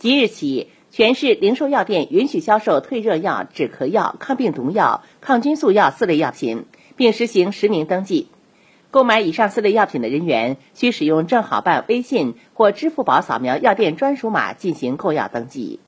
即日起全市零售药店允许销售退热药止咳药抗病毒药抗菌素药四类药品并实行实名登记。购买以上四类药品的人员需使用正好办微信或支付宝扫描药店专属码进行购药登记。